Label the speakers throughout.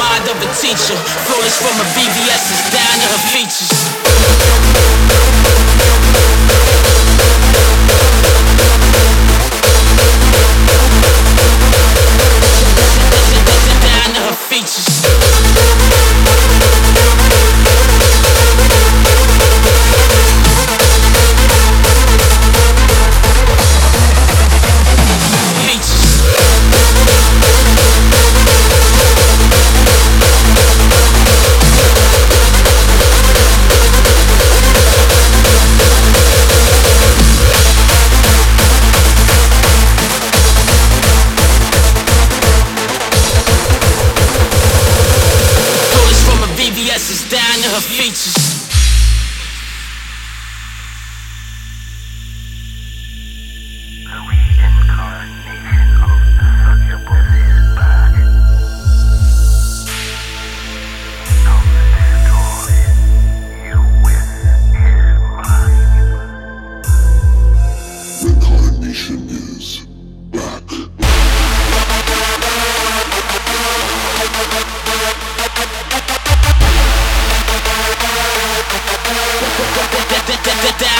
Speaker 1: mind of a teacher. Flourish from her VVS's down to her features. Features.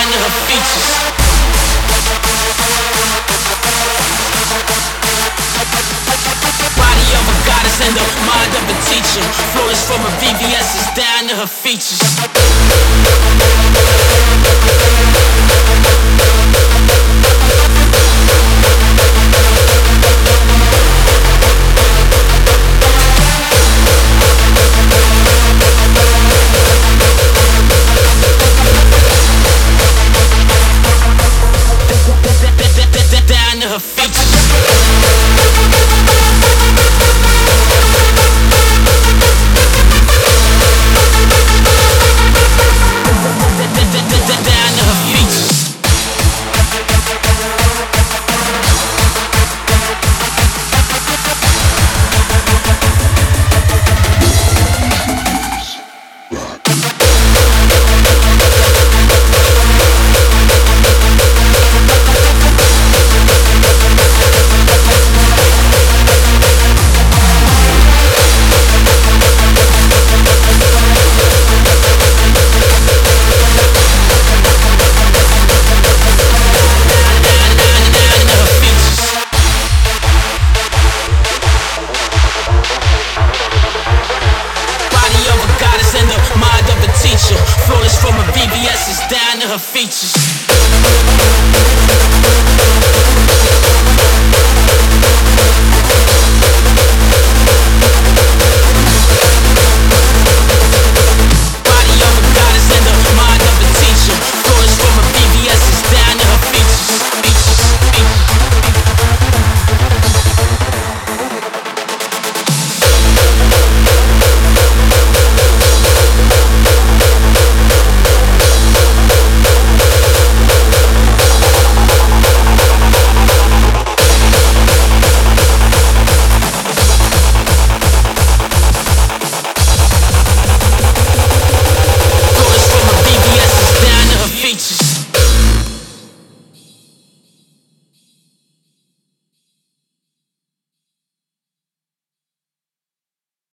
Speaker 1: To her features. Body of a goddess and the mind of a teacher. Flawless from a VVS is down to her features. feature. Flawless from her VVS is down to her features.